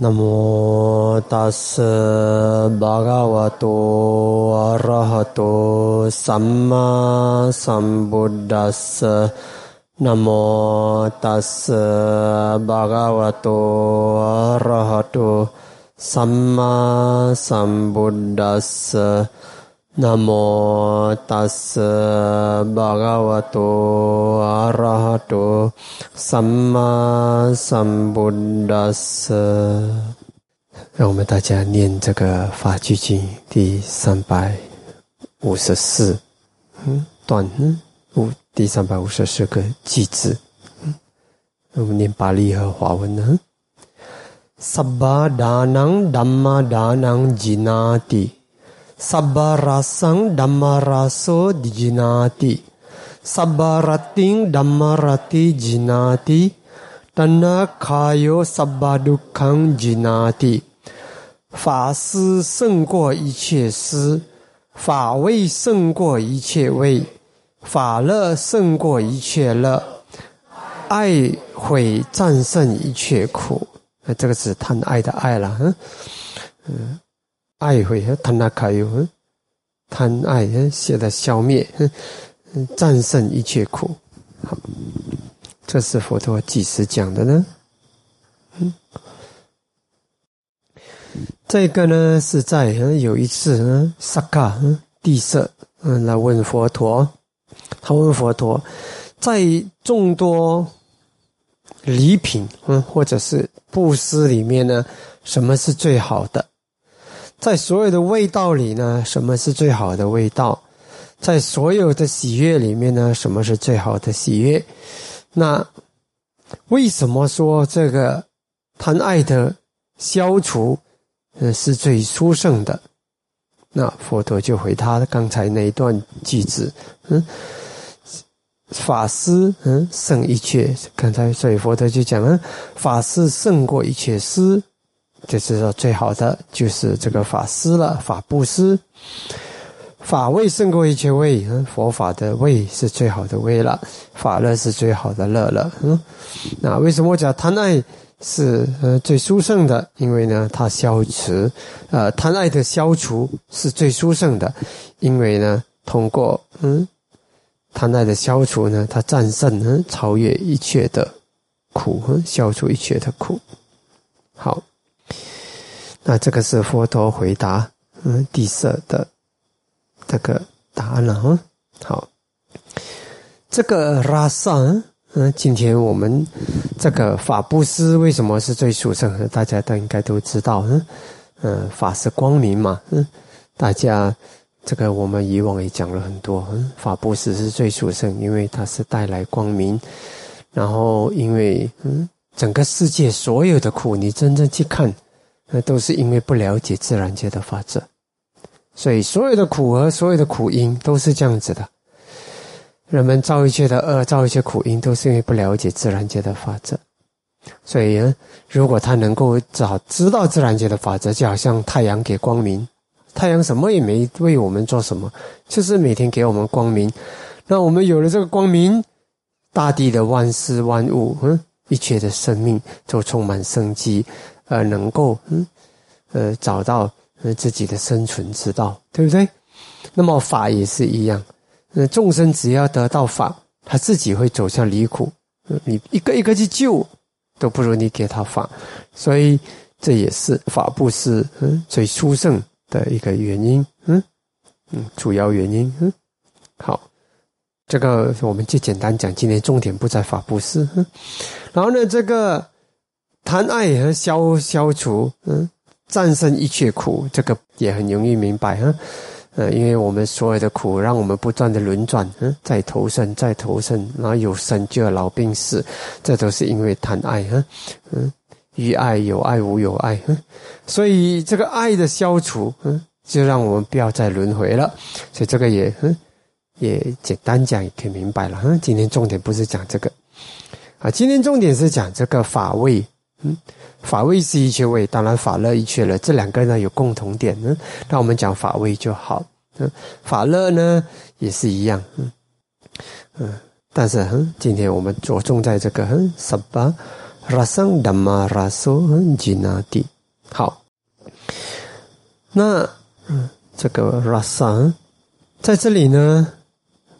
නමෝ තස් භගවතෝ අරහතෝ සම්මා සම්බුද්දස්ස. නමෝ තස් භගවතෝ අරහතෝ සම්මා සම්බුද්දස්ස. 萨玛萨布达斯。南无大师巴嘎瓦多阿拉哈多萨玛萨布达斯。南无大师巴嘎瓦多阿拉哈多萨。让我们大家念这个《法句经》第三百五十四嗯段嗯五第三百五十四个句子。嗯，我们念巴利和华文呢。Sabba danang dhamma danang jinati。Sabba rasang dhamma raso dijinati. Sabba rating dhamma rati jinati. Tana kayo sabba dukkang jinati. 法师胜过一切师，法味胜过一切味，法乐胜过一切乐，爱会战胜一切苦。那这个是贪爱的爱了，嗯嗯。爱会贪那卡有，贪爱写的消灭，战胜一切苦。好，这是佛陀几时讲的呢？嗯，这个呢是在有一次，萨卡地色嗯来问佛陀，他问佛陀，在众多礼品嗯或者是布施里面呢，什么是最好的？在所有的味道里呢，什么是最好的味道？在所有的喜悦里面呢，什么是最好的喜悦？那为什么说这个贪爱的消除，呃，是最殊胜的？那佛陀就回他刚才那一段句子，嗯，法师，嗯，胜一切。刚才所以佛陀就讲了，法师胜过一切师。就是说，最好的就是这个法师了，法布施，法味胜过一切味，嗯，佛法的味是最好的味了，法乐是最好的乐了，嗯，那为什么我讲贪爱是呃最殊胜的？因为呢，它消除，呃，贪爱的消除是最殊胜的，因为呢，通过嗯，贪爱的消除呢，它战胜嗯，超越一切的苦，消除一切的苦，好。那这个是佛陀回答嗯地色的这个答案了哈。好，这个拉萨嗯，今天我们这个法布施为什么是最殊胜？大家都应该都知道嗯嗯，法是光明嘛嗯，大家这个我们以往也讲了很多嗯，法布施是最殊胜，因为它是带来光明，然后因为嗯，整个世界所有的苦，你真正去看。那都是因为不了解自然界的法则，所以所有的苦和所有的苦因都是这样子的。人们造一切的恶，造一切苦因，都是因为不了解自然界的法则。所以，呢，如果他能够早知道自然界的法则，就好像太阳给光明，太阳什么也没为我们做什么，就是每天给我们光明。那我们有了这个光明，大地的万事万物，嗯，一切的生命都充满生机。呃，能够嗯，呃，找到呃自己的生存之道，对不对？那么法也是一样，那众生只要得到法，他自己会走向离苦。你一个一个去救，都不如你给他法。所以这也是法布施嗯最殊胜的一个原因，嗯嗯，主要原因。嗯，好，这个我们就简单讲，今天重点不在法布施。嗯，然后呢，这个。贪爱和消消除，嗯，战胜一切苦，这个也很容易明白哈，呃，因为我们所有的苦，让我们不断的轮转，嗯，再投生，再投生，然后有生就有老病死，这都是因为贪爱哈，嗯，于爱有爱无有爱，嗯，所以这个爱的消除，嗯，就让我们不要再轮回了，所以这个也，嗯，也简单讲也可以明白了，嗯，今天重点不是讲这个，啊，今天重点是讲这个法位。嗯，法味是一切味，当然法乐一切了，这两个呢有共同点。嗯，那我们讲法味就好。嗯，法乐呢也是一样。嗯嗯，但是嗯，今天我们着重在这个嗯，十八 rasang dhamma raso jinati。好，那嗯这个 rasa 在这里呢，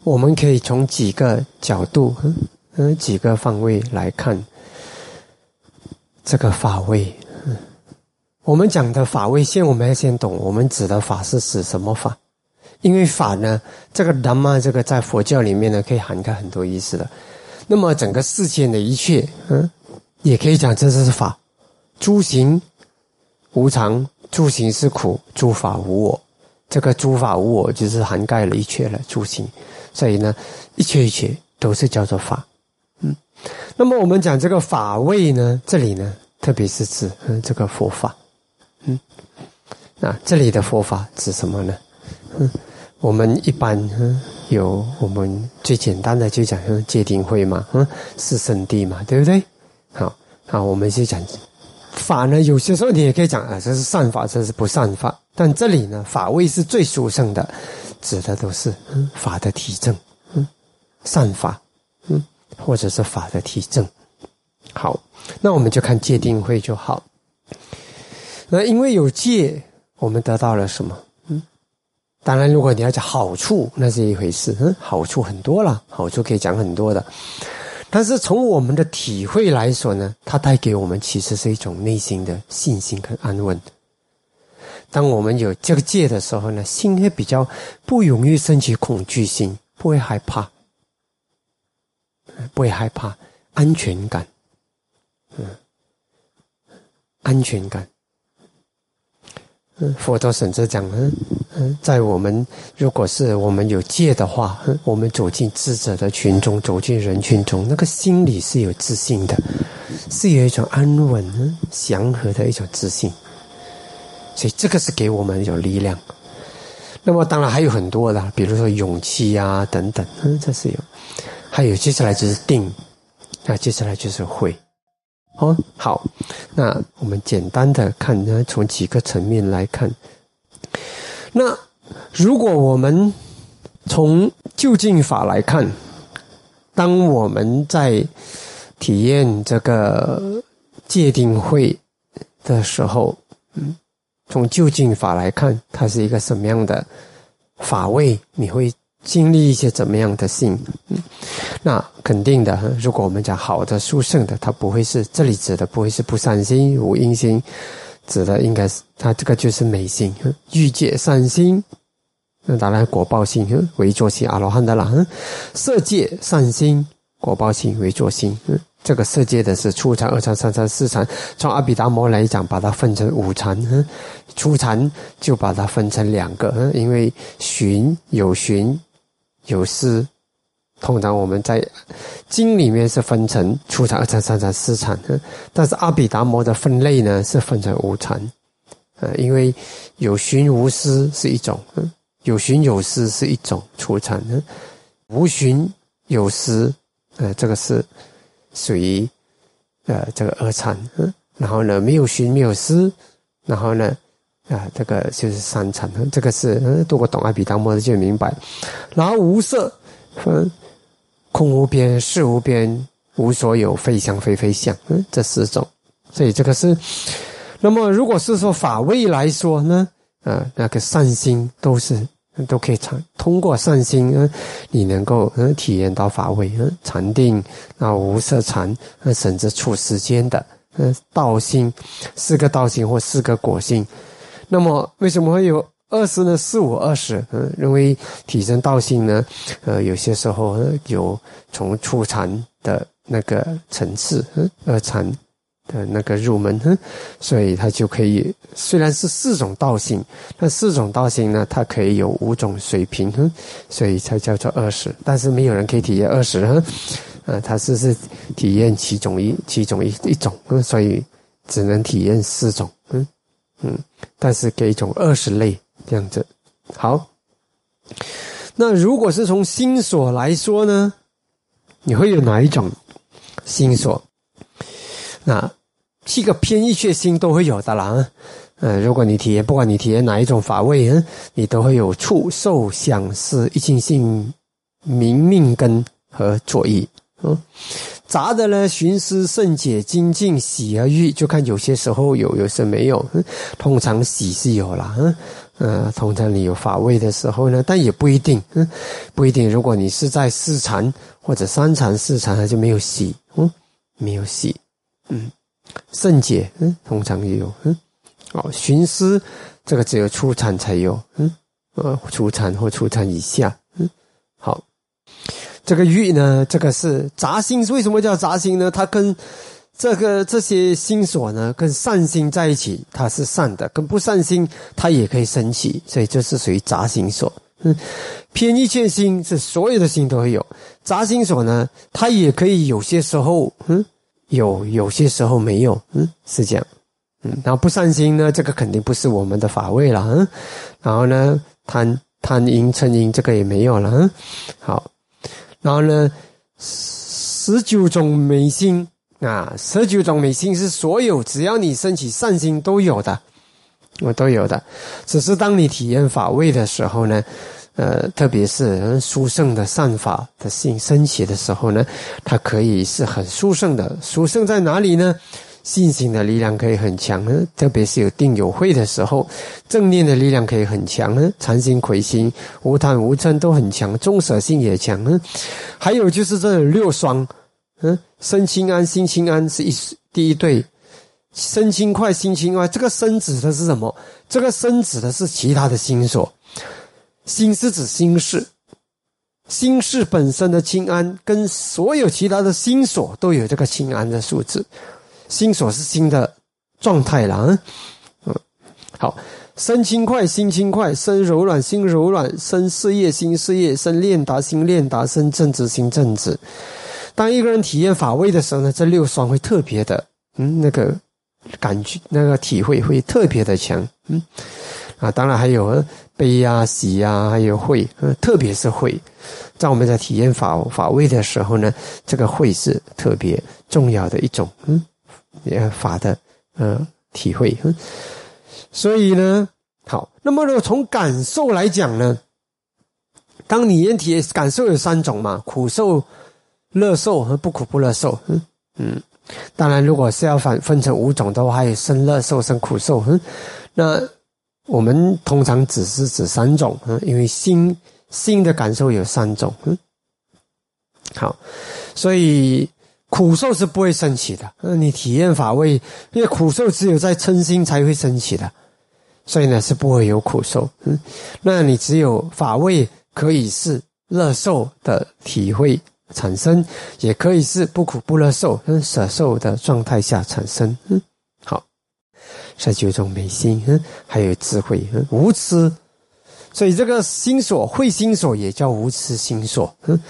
我们可以从几个角度，嗯，几个方位来看这个法位。我们讲的法位，先我们要先懂，我们指的法是指什么法？因为法呢，这个 d h m 这个在佛教里面呢，可以涵盖很多意思的。那么整个世间的一切，嗯，也可以讲这是法。诸行无常，诸行是苦，诸法无我。这个诸法无我，就是涵盖了一切了诸行。所以呢，一切一切都是叫做法。那么我们讲这个法位呢，这里呢，特别是指嗯这个佛法。嗯，那这里的佛法指什么呢？嗯。我们一般嗯有我们最简单的就讲嗯戒定慧嘛嗯是圣地嘛对不对？好好我们就讲法呢有些时候你也可以讲啊这是善法这是不善法，但这里呢法位是最殊胜的，指的都是嗯法的体证嗯善法或者是法的体证。好，那我们就看戒定慧就好。那因为有戒，我们得到了什么？嗯当然，如果你要讲好处，那是一回事。嗯，好处很多了，好处可以讲很多的。但是从我们的体会来说呢，它带给我们其实是一种内心的信心跟安稳。当我们有这个戒的时候呢，心会比较不容易升起恐惧心，不会害怕，不会害怕，安全感，嗯，安全感。佛陀甚至讲，嗯嗯，在我们如果是我们有戒的话，我们走进智者的群众，走进人群中，那个心里是有自信的，是有一种安稳、祥和的一种自信。所以这个是给我们有力量。那么当然还有很多的，比如说勇气啊等等，嗯，这是有。还有接下来就是定，那接下来就是会。哦，好，那我们简单的看呢，从几个层面来看。那如果我们从就近法来看，当我们在体验这个界定会的时候，嗯，从就近法来看，它是一个什么样的法位？你会？经历一些怎么样的性，嗯，那肯定的。如果我们讲好的、殊胜的，它不会是这里指的，不会是不善心、无阴心，指的应该是它这个就是美心，欲界善心，那当然果报心，为作心阿罗汉的啦，色界善心，果报心为作心，这个色界的是初禅、二禅、三禅、四禅。从阿毗达摩来讲，把它分成五禅，初禅就把它分成两个，因为寻有寻。有诗，通常我们在经里面是分成初禅、二禅、三禅、四禅，但是阿毗达摩的分类呢是分成五禅，呃，因为有寻无思是一种，有寻有思是一种初禅，无寻有思，呃，这个是属于呃这个二禅，然后呢没有寻没有思，然后呢。啊，这个就是三禅，这个是嗯，如果懂阿毗达摩的就明白。然后无色，嗯，空无边，事无边，无所有，非相非非相，嗯，这四种。所以这个是。那么，如果是说法位来说呢，呃，那个善心都是都可以禅，通过善心，嗯，你能够嗯体验到法位，嗯，禅定，啊，无色禅，嗯，甚至处时间的，嗯，道心，四个道心或四个果性。那么为什么会有二十呢？四五二十，嗯，认为提升道性呢？呃，有些时候有从初禅的那个层次，嗯，二禅的那个入门，嗯，所以它就可以，虽然是四种道性，那四种道性呢，它可以有五种水平，嗯，所以才叫做二十。但是没有人可以体验二十，嗯，呃，它是是体验其中一其中一一种，嗯，所以只能体验四种，嗯。但是给一种二十类这样子，好。那如果是从心所来说呢，你会有哪一种心所？那七个偏一切心都会有的啦。嗯，如果你体验，不管你体验哪一种法位，嗯，你都会有触受想思一心性明命根和作意，嗯，杂的呢，寻思圣解精进喜而欲，就看有些时候有，有些没有。通常喜是有了，嗯，呃，通常你有法味的时候呢，但也不一定，嗯，不一定。如果你是在四禅或者三禅四禅，它就没有喜，嗯，没有喜，嗯，圣解，嗯，通常也有，嗯，哦，寻思这个只有初禅才有，嗯，呃，初禅或初禅以下，嗯，好。这个欲呢，这个是杂心。为什么叫杂心呢？它跟这个这些心所呢，跟善心在一起，它是善的；跟不善心，它也可以升起，所以这是属于杂心所。嗯，偏一切心是所有的心都会有，杂心所呢，它也可以有些时候嗯有，有些时候没有，嗯是这样。嗯，然后不善心呢，这个肯定不是我们的法位了，嗯，然后呢贪贪淫嗔淫这个也没有了，嗯，好。然后呢，十九种美心啊，十九种美心是所有只要你升起善心都有的，我都有的。只是当你体验法味的时候呢，呃，特别是殊胜的善法的心升起的时候呢，它可以是很殊胜的。殊胜在哪里呢？信心的力量可以很强呢，特别是有定有慧的时候，正念的力量可以很强呢。禅心、魁心、无贪无嗔都很强，中舍性也强呢。还有就是这六双，嗯，身清安、心清安是一第一对，身轻快、心轻快。这个身指的是什么？这个身指的是其他的心所，心是指心事，心事本身的清安，跟所有其他的心所都有这个清安的数字。心所是心的状态了，嗯，好，身轻快，心轻快，身柔软，心柔软，身事业，心事业，身练达，心练达，身正直，心正直。当一个人体验法味的时候呢，这六双会特别的，嗯，那个感觉，那个体会会特别的强，嗯，啊，当然还有悲呀、喜呀，还有慧，嗯，特别是慧，在我们在体验法法味的时候呢，这个慧是特别重要的一种，嗯。也法的呃体会，所以呢，好，那么如果从感受来讲呢，当你人体感受有三种嘛，苦受、乐受和不苦不乐受，嗯嗯，当然如果是要分分成五种的话，还有生乐受、生苦受，嗯，那我们通常只是指三种，嗯，因为心心的感受有三种，嗯，好，所以。苦受是不会升起的，那你体验法味，因为苦受只有在嗔心才会升起的，所以呢是不会有苦受。嗯，那你只有法味可以是乐受的体会产生，也可以是不苦不乐受、嗯舍受的状态下产生。嗯，好，十九种美心，嗯，还有智慧，嗯，无痴，所以这个心所会心所也叫无痴心所，嗯。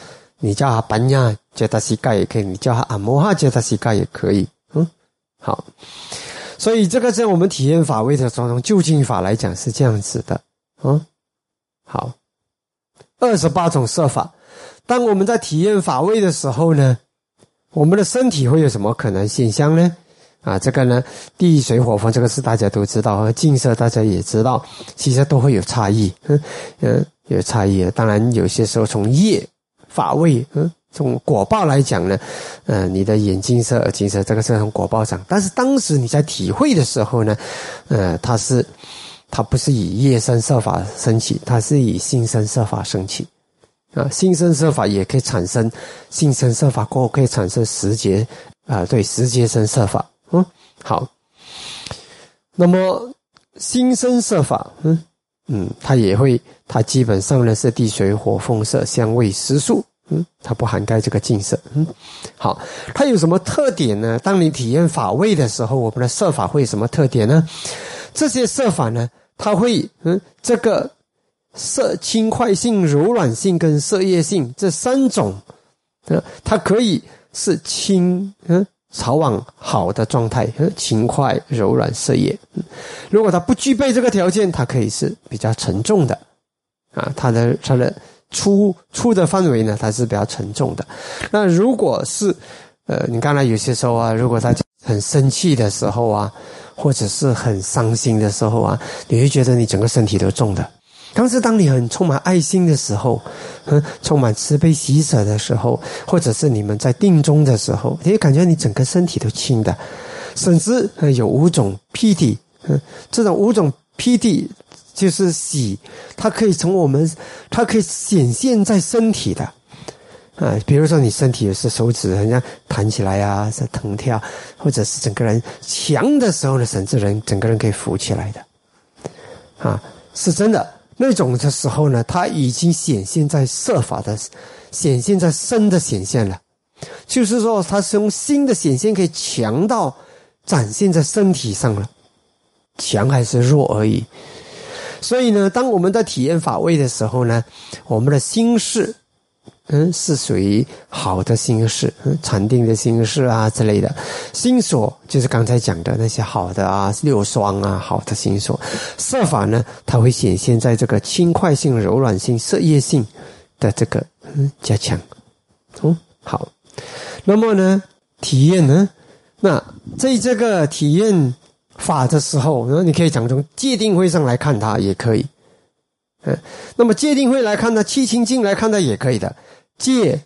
你叫阿班亚杰达西盖也可以，你叫他阿摩哈杰达西盖也可以。嗯，好，所以这个在我们体验法位的种种究竟法来讲是这样子的。嗯，好，二十八种设法。当我们在体验法位的时候呢，我们的身体会有什么可能现象呢？啊，这个呢，地水火风这个是大家都知道，和净色大家也知道，其实都会有差异。嗯嗯，有差异。当然，有些时候从业。法位，嗯，从果报来讲呢，嗯，你的眼睛色、耳睛色，这个是从果报上。但是当时你在体会的时候呢，呃，它是，它不是以业身色法升起，它是以心身色法升起。啊，心身色法也可以产生，心身色法过后可以产生十节，啊，对，十节身色法。嗯，好。那么心身色法，嗯。嗯，它也会，它基本上呢是地水火风色香味食宿，嗯，它不涵盖这个净色，嗯，好，它有什么特点呢？当你体验法味的时候，我们的色法会有什么特点呢？这些色法呢，它会，嗯，这个色轻快性、柔软性跟色液性这三种，呃，它可以是轻，嗯。朝往好的状态，轻快、柔软、色液。如果它不具备这个条件，它可以是比较沉重的，啊，它的它的出出的范围呢，它是比较沉重的。那如果是，呃，你刚才有些时候啊，如果他很生气的时候啊，或者是很伤心的时候啊，你会觉得你整个身体都重的，但是当你很充满爱心的时候，嗯，充满慈悲喜舍的时候，或者是你们在定中的时候，你会感觉你整个身体都轻的，甚至有五种披体，嗯，这种五种披体就是喜，它可以从我们，它可以显现在身体的。啊，比如说你身体也是手指好像弹起来啊，是疼跳，或者是整个人强的时候呢，甚至人整个人可以浮起来的，啊，是真的那种的时候呢，它已经显现在色法的，显现在身的显现了，就是说它是用心的显现可以强到展现在身体上了，强还是弱而已。所以呢，当我们在体验法位的时候呢，我们的心事。嗯，是属于好的心事，嗯禅定的心事啊之类的。心所就是刚才讲的那些好的啊，六双啊，好的心所。色法呢，它会显现在这个轻快性、柔软性、色业性的这个嗯加强。哦，好。那么呢，体验呢，那在这个体验法的时候，那你可以讲从界定会上来看它也可以。嗯，那么界定会来看呢，七情境来看它也可以的。戒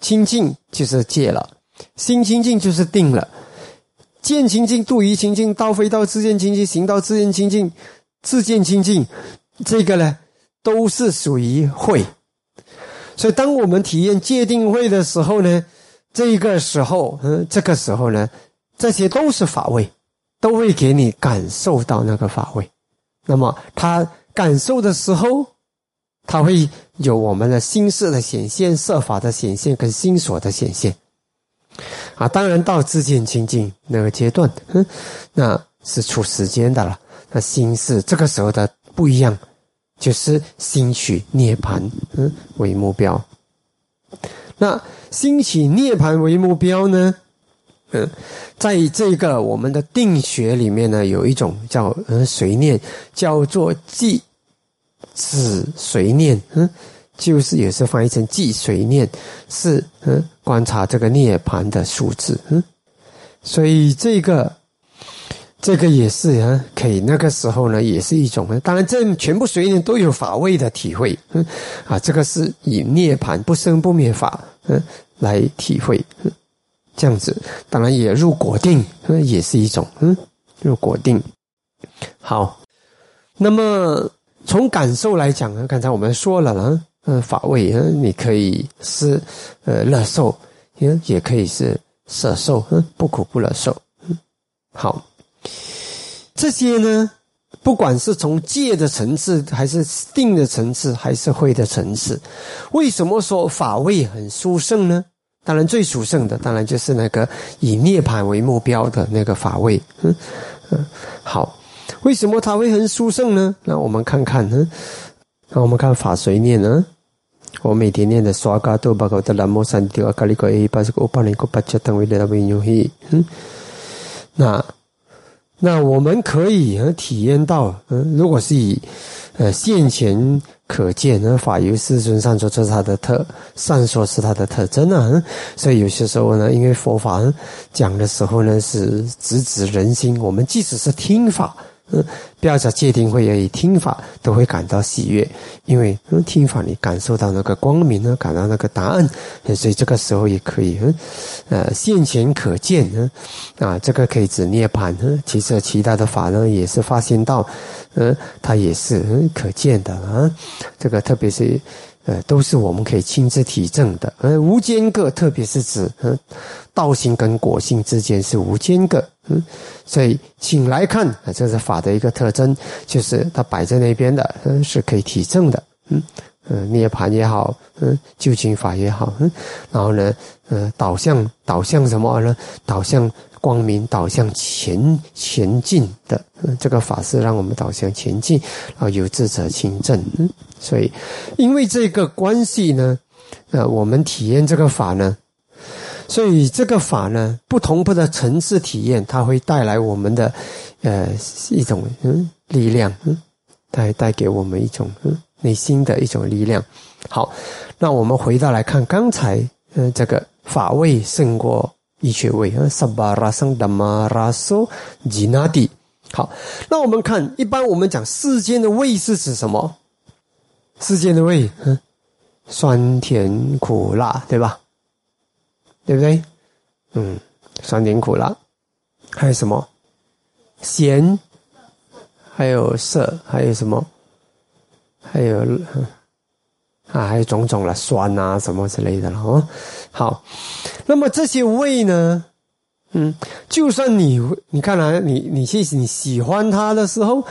清净就是戒了，心清净就是定了。见清净、度疑清净、道非道自见清净、行道自见清净、自见清净，这个呢都是属于会。所以，当我们体验戒定慧的时候呢，这个时候，嗯，这个时候呢，这些都是法位，都会给你感受到那个法位。那么，他感受的时候。他会有我们的心事的显现、色法的显现跟心所的显现，啊，当然到自见清净那个阶段，嗯，那是出时间的了。那心事这个时候的不一样，就是心取涅盘，嗯，为目标。那心起涅盘为目标呢，嗯，在这个我们的定学里面呢，有一种叫呃随念，叫做记。止随念，嗯，就是也是翻译成记随念，是嗯观察这个涅盘的数字，嗯，所以这个这个也是啊，可以那个时候呢，也是一种当然这全部随念都有法位的体会，嗯啊，这个是以涅盘不生不灭法，嗯来体会，嗯，这样子，当然也入果定，嗯，也是一种，嗯，入果定，好，那么。从感受来讲呢，刚才我们说了呢，嗯，法味，嗯，你可以是呃乐受，也也可以是舍受，嗯，不苦不乐受，好，这些呢，不管是从戒的层次，还是定的层次，还是慧的层次，为什么说法味很殊胜呢？当然，最殊胜的，当然就是那个以涅槃为目标的那个法位，嗯嗯，好。为什么它会很殊胜呢？那我们看看呢？那我们看法谁念呢？我每天念的刷嘎多巴高的南无三地阿卡里个 A 八十个五八零个八七等为的为牛嘿。嗯，那那我们可以体验到，嗯，如果是以呃现前可见，呢法由世尊上说这是它的特，善说是它的特征啊。所以有些时候呢，因为佛法讲的时候呢是直指人心，我们即使是听法。嗯，不要讲戒定慧而已，听法都会感到喜悦，因为，听法你感受到那个光明呢，感到那个答案，所以这个时候也可以嗯，呃，现前可见嗯，啊，这个可以指涅槃嗯，其实其他的法呢也是发现到，嗯，它也是可见的啊，这个特别是。呃，都是我们可以亲自体证的。而无间隔，特别是指嗯，道性跟果性之间是无间隔。嗯，所以请来看，这是法的一个特征，就是它摆在那边的，嗯，是可以体证的。嗯嗯，涅槃也好，嗯，究竟法也好，嗯，然后呢，呃，导向导向什么呢？导向。光明导向前前进的，这个法是让我们导向前进，啊，有智者清正。嗯，所以因为这个关系呢，呃，我们体验这个法呢，所以这个法呢，不同不的层次体验，它会带来我们的呃一种嗯力量，嗯，带带给我们一种嗯内心的一种力量。好，那我们回到来看刚才嗯这个法位胜过。一学位啊，萨巴拉桑达玛拉索吉纳蒂。好，那我们看，一般我们讲世间的味是指什么？世间的味，嗯，酸甜苦辣，对吧？对不对？嗯，酸甜苦辣，还有什么？咸，还有涩，还有什么？还有啊，还有种种了，酸啊，什么之类的了哦。好，那么这些味呢？嗯，就算你你看来你你去你喜欢它的时候，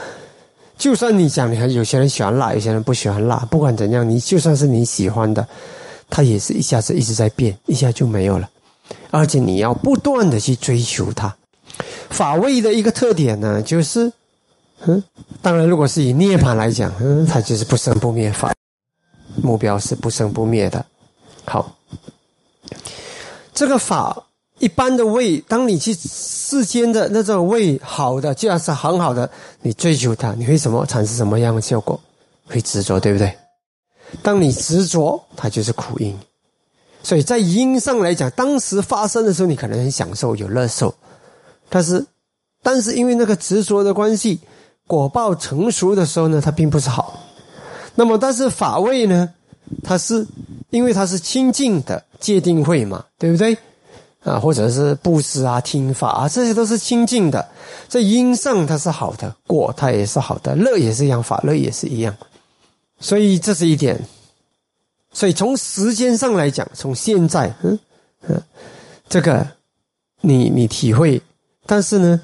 就算你讲你看有些人喜欢辣，有些人不喜欢辣，不管怎样，你就算是你喜欢的，它也是一下子一直在变，一下就没有了，而且你要不断的去追求它。法味的一个特点呢，就是，嗯，当然如果是以涅槃来讲，嗯，它就是不生不灭法，目标是不生不灭的。好，这个法。一般的味，当你去世间的那种味好的，就要是很好的，你追求它，你会什么产生什么样的效果？会执着，对不对？当你执着，它就是苦因。所以在因上来讲，当时发生的时候，你可能很享受，有乐受，但是，但是因为那个执着的关系，果报成熟的时候呢，它并不是好。那么，但是法味呢，它是因为它是清净的界定会嘛，对不对？啊，或者是布施啊、听法啊，这些都是清净的。在因上它是好的，果它也是好的，乐也是一样，法乐也是一样。所以这是一点。所以从时间上来讲，从现在，嗯嗯，这个你你体会，但是呢，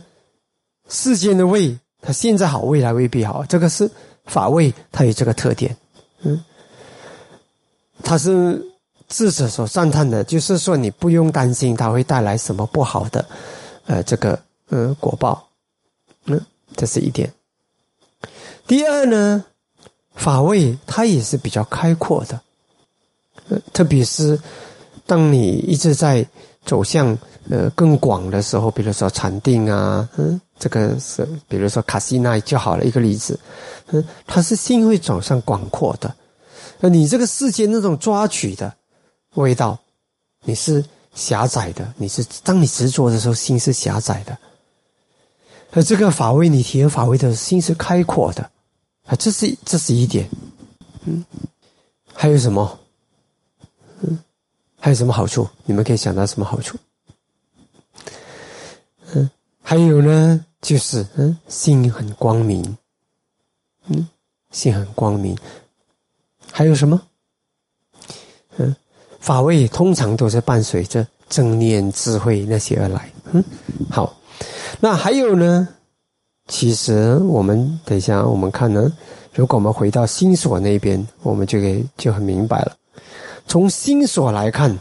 世间的味，它现在好，未来未必好。这个是法味，它有这个特点，嗯，它是。智者所赞叹的，就是说你不用担心它会带来什么不好的，呃，这个呃果报，嗯，这是一点。第二呢，法位它也是比较开阔的，呃，特别是当你一直在走向呃更广的时候，比如说禅定啊，嗯，这个是比如说卡西奈就好了一个例子，嗯，它是心会走向广阔的，那你这个世界那种抓取的。味道，你是狭窄的，你是当你执着的时候，心是狭窄的。而这个法味，你体验法味的心是开阔的，啊，这是这是一点。嗯，还有什么？嗯，还有什么好处？你们可以想到什么好处？嗯，还有呢，就是嗯，心很光明。嗯，心很光明。还有什么？嗯。法味通常都是伴随着正念、智慧那些而来。嗯，好，那还有呢？其实我们等一下我们看呢，如果我们回到心所那边，我们就给就很明白了。从心所来看，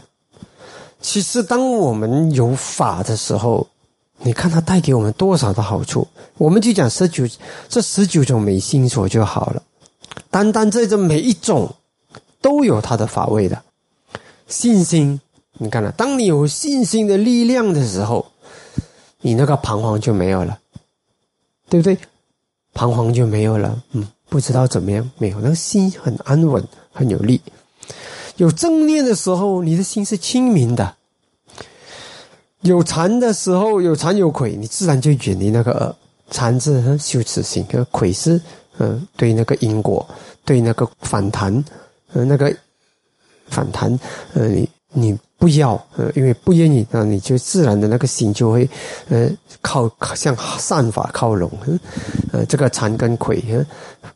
其实当我们有法的时候，你看它带给我们多少的好处？我们就讲十九这十九种美心所就好了。单单这这每一种都有它的法味的。信心，你看了，当你有信心的力量的时候，你那个彷徨就没有了，对不对？彷徨就没有了，嗯，不知道怎么样，没有，那个心很安稳，很有力。有正念的时候，你的心是清明的；有禅的时候，有禅有愧，你自然就远离那个禅字和羞耻心，和愧是嗯，对那个因果，对那个反弹，呃，那个。反弹，呃，你你不要，呃，因为不愿意，那你就自然的那个心就会，呃，靠向善法靠拢，呃，这个禅跟魁，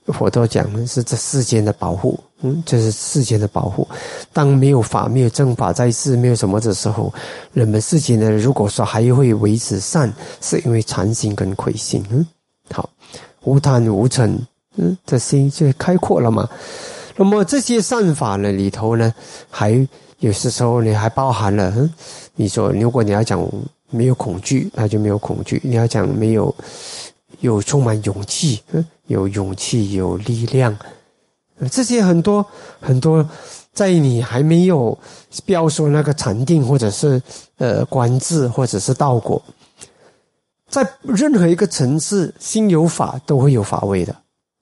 佛陀讲是这世间的保护，嗯，这是世间的保护。当没有法、没有正法在世，没有什么的时候，人们世间呢如果说还会维持善，是因为禅心跟魁心，嗯，好，无贪无嗔，嗯，这心就开阔了嘛。那么这些善法呢里头呢，还有些时候你还包含了，你说如果你要讲没有恐惧，那就没有恐惧；你要讲没有有充满勇气，有勇气有力量，这些很多很多，在你还没有不要说那个禅定或者是呃观智或者是道果，在任何一个层次，心有法都会有法味的。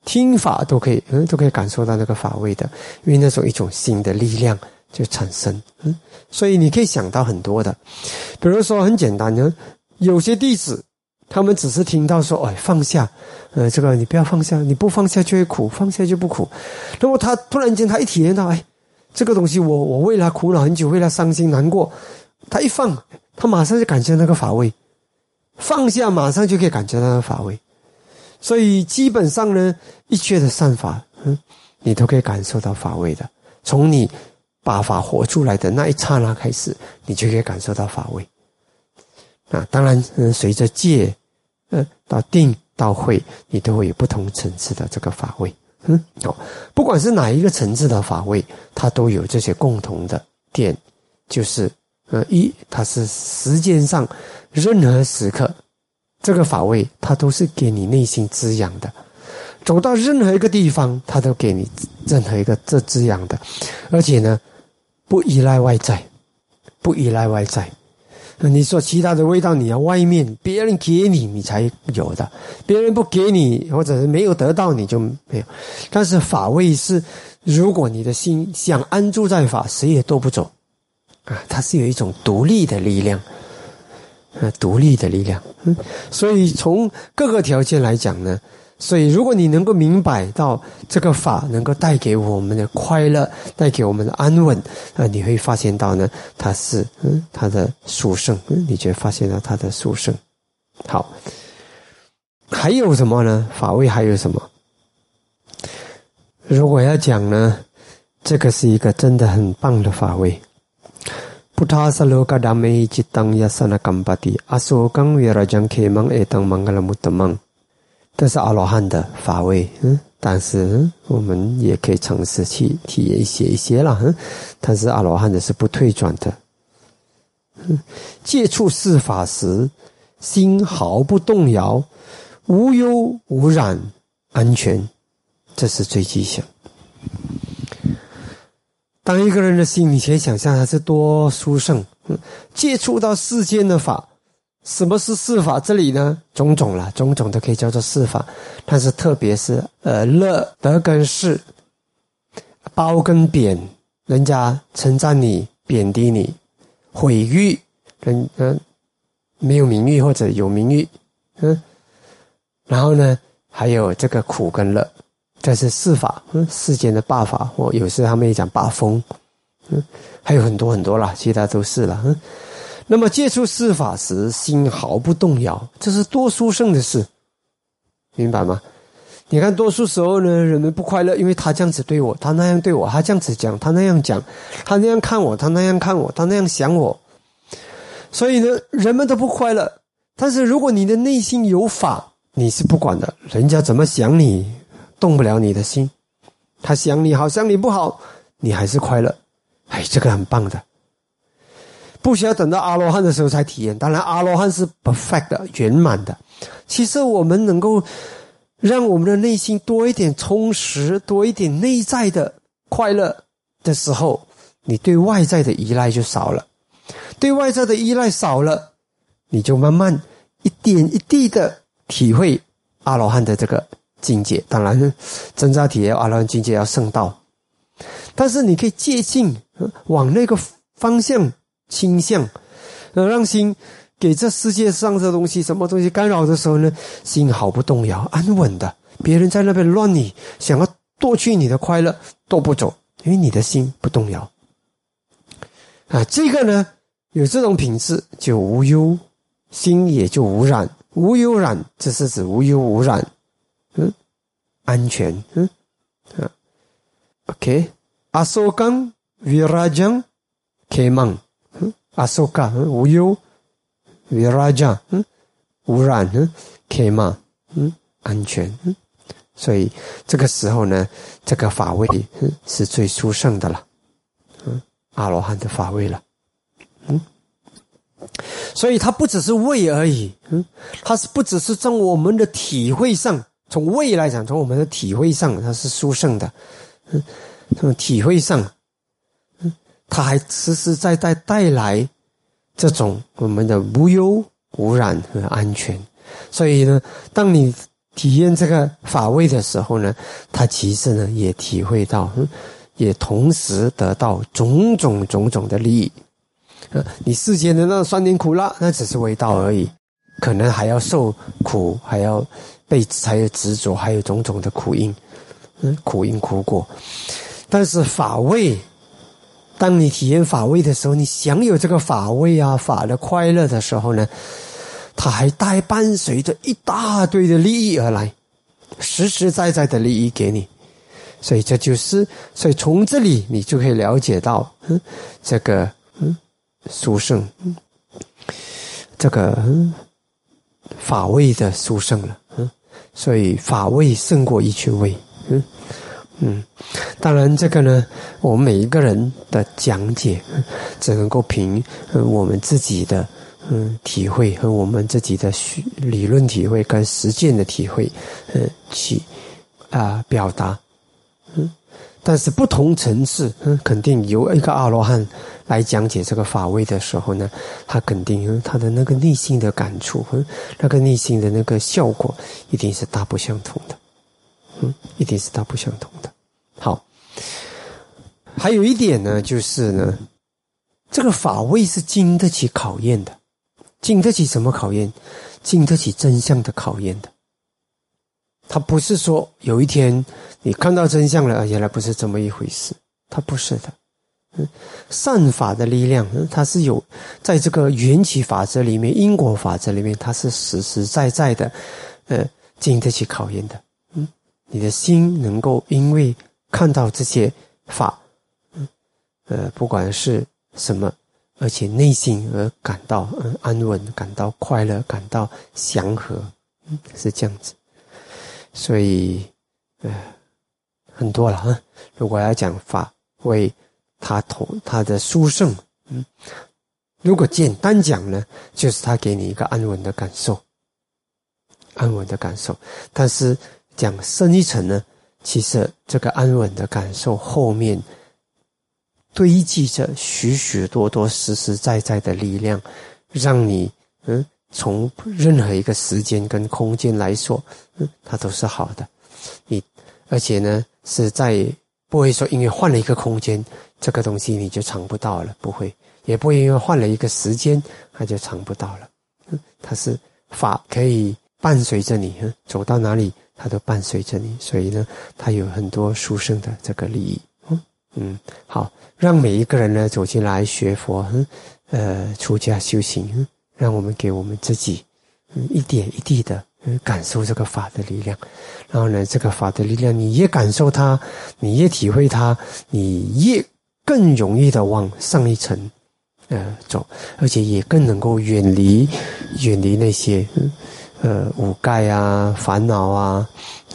听法都可以，嗯，都可以感受到那个法味的，因为那种一种新的力量就产生，嗯，所以你可以想到很多的，比如说很简单的，有些弟子他们只是听到说：“哎，放下，呃，这个你不要放下，你不放下就会苦，放下就不苦。”那么他突然间他一体验到，哎，这个东西我我为了苦恼很久，为了伤心难过，他一放，他马上就感觉那个法味，放下马上就可以感觉到那个法味。所以基本上呢，一切的善法，嗯，你都可以感受到法味的。从你把法活出来的那一刹那开始，你就可以感受到法味。啊，当然，嗯，随着戒，嗯，到定到慧，你都会有不同层次的这个法味。嗯，好，不管是哪一个层次的法味，它都有这些共同的点，就是，呃，一，它是时间上任何时刻，这个法味它都是给你内心滋养的，走到任何一个地方，它都给你任何一个这滋养的，而且呢，不依赖外在，不依赖外在。那你说其他的味道，你要外面别人给你，你才有的；别人不给你，或者是没有得到，你就没有。但是法味是，如果你的心想安住在法，谁也夺不走啊！它是有一种独立的力量，啊，独立的力量。嗯，所以从各个条件来讲呢。所以，如果你能够明白到这个法能够带给我们的快乐，带给我们的安稳，啊，你会发现到呢，它是嗯，它的殊胜，你就发现到它的殊胜。好，还有什么呢？法位还有什么？如果要讲呢，这个是一个真的很棒的法位。菩萨萨罗嘎达梅吉当亚萨那甘巴蒂阿苏冈维拉将开芒埃当芒格拉木特芒。这是阿罗汉的法位，嗯，但是我们也可以尝试去体验一些一些了，嗯，但是阿罗汉的是不退转的，嗯，接触四法时，心毫不动摇，无忧无染，安全，这是最吉祥。当一个人的心，你可以想象他是多殊胜，嗯，接触到世间的法。什么是四法？这里呢，种种了，种种都可以叫做四法。但是特别是呃，乐得跟失，褒跟贬，人家称赞你，贬低你，毁誉，人嗯没有名誉或者有名誉，嗯，然后呢，还有这个苦跟乐，这是四法，世间的八法，或有时他们也讲八风，嗯，还有很多很多啦，其他都是了，嗯。那么接触四法时，心毫不动摇，这是多殊胜的事，明白吗？你看，多数时候呢，人们不快乐，因为他这样子对我，他那样对我，他这样子讲，他那样讲，他那样看我，他那样看我，他那样想我，所以呢，人们都不快乐。但是如果你的内心有法，你是不管的，人家怎么想你，动不了你的心。他想你好，想你不好，你还是快乐。哎，这个很棒的。不需要等到阿罗汉的时候才体验。当然，阿罗汉是 perfect 的、圆满的。其实，我们能够让我们的内心多一点充实，多一点内在的快乐的时候，你对外在的依赖就少了。对外在的依赖少了，你就慢慢一点一滴的体会阿罗汉的这个境界。当然，真正体验阿罗汉境界要圣道，但是你可以借镜往那个方向。倾向，呃，让心给这世界上这东西什么东西干扰的时候呢，心毫不动摇，安稳的。别人在那边乱你，想要夺去你的快乐，夺不走，因为你的心不动摇。啊，这个呢，有这种品质就无忧，心也就无染，无忧染，这是指无忧无染，嗯，安全，嗯，啊，OK，阿苏冈维拉江开曼。阿苏卡，无忧，a 拉加，嗯，无染，嗯，可以吗？嗯，安全，嗯，所以这个时候呢，这个法位是最殊胜的了，嗯，阿罗汉的法位了，嗯，所以它不只是位而已，嗯，它是不只是从我们的体会上，从位来讲，从我们的体会上，它是殊胜的，嗯，从体会上。它还实实在在带来这种我们的无忧无染和安全，所以呢，当你体验这个法味的时候呢，它其实呢也体会到，也同时得到种种种种的利益。你世间的那酸甜苦辣，那只是味道而已。可能还要受苦，还要被还有执着，还有种种的苦因，嗯，苦因苦果。但是法味，当你体验法味的时候，你享有这个法味啊，法的快乐的时候呢，它还带伴随着一大堆的利益而来，实实在在的利益给你。所以这就是，所以从这里你就可以了解到，嗯，这个嗯，殊胜，这个，法味的殊胜了，嗯，所以法味胜过一切味，嗯嗯，当然这个呢，我们每一个人的讲解，只能够凭我们自己的嗯体会和我们自己的理论体会跟实践的体会，嗯，去啊表达。嗯，但是不同层次，嗯，肯定由一个阿罗汉来讲解这个法位的时候呢，他肯定他的那个内心的感触，嗯，那个内心的那个效果，一定是大不相同的，嗯，一定是大不相同的。好，还有一点呢，就是呢，这个法位是经得起考验的，经得起什么考验？经得起真相的考验的。他不是说有一天你看到真相了，原来不是这么一回事。他不是的，善法的力量，它是有在这个缘起法则里面、因果法则里面，它是实实在在的，呃，经得起考验的。嗯，你的心能够因为看到这些法，嗯，呃，不管是什么，而且内心而感到安稳，感到快乐，感到祥和，是这样子。所以，呃，很多了哈。如果要讲法为他同他的殊胜，嗯，如果简单讲呢，就是他给你一个安稳的感受，安稳的感受。但是讲深一层呢，其实这个安稳的感受后面堆积着许许多多实实在在的力量，让你嗯。从任何一个时间跟空间来说，嗯，它都是好的。你而且呢，是在不会说因为换了一个空间，这个东西你就尝不到了，不会，也不会因为换了一个时间，它就尝不到了。嗯，它是法可以伴随着你，走到哪里它都伴随着你，所以呢，它有很多殊胜的这个利益。嗯嗯，好，让每一个人呢走进来学佛，嗯，呃，出家修行。让我们给我们自己，一点一滴的，感受这个法的力量，然后呢，这个法的力量，你越感受它，你越体会它，你越更容易的往上一层，呃，走，而且也更能够远离，远离那些，呃，五盖啊，烦恼啊，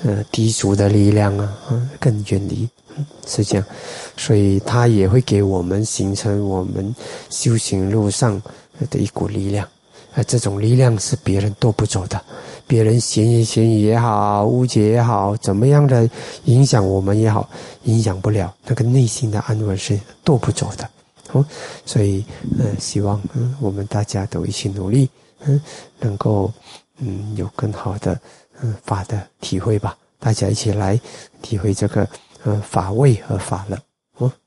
呃，低俗的力量啊，嗯，更远离，是这样，所以它也会给我们形成我们修行路上的一股力量。啊，这种力量是别人夺不走的，别人闲言闲语也好，误解也好，怎么样的影响我们也好，影响不了那个内心的安稳是夺不走的。哦，所以，嗯，希望我们大家都一起努力，嗯，能够嗯有更好的嗯法的体会吧。大家一起来体会这个呃法味和法乐哦。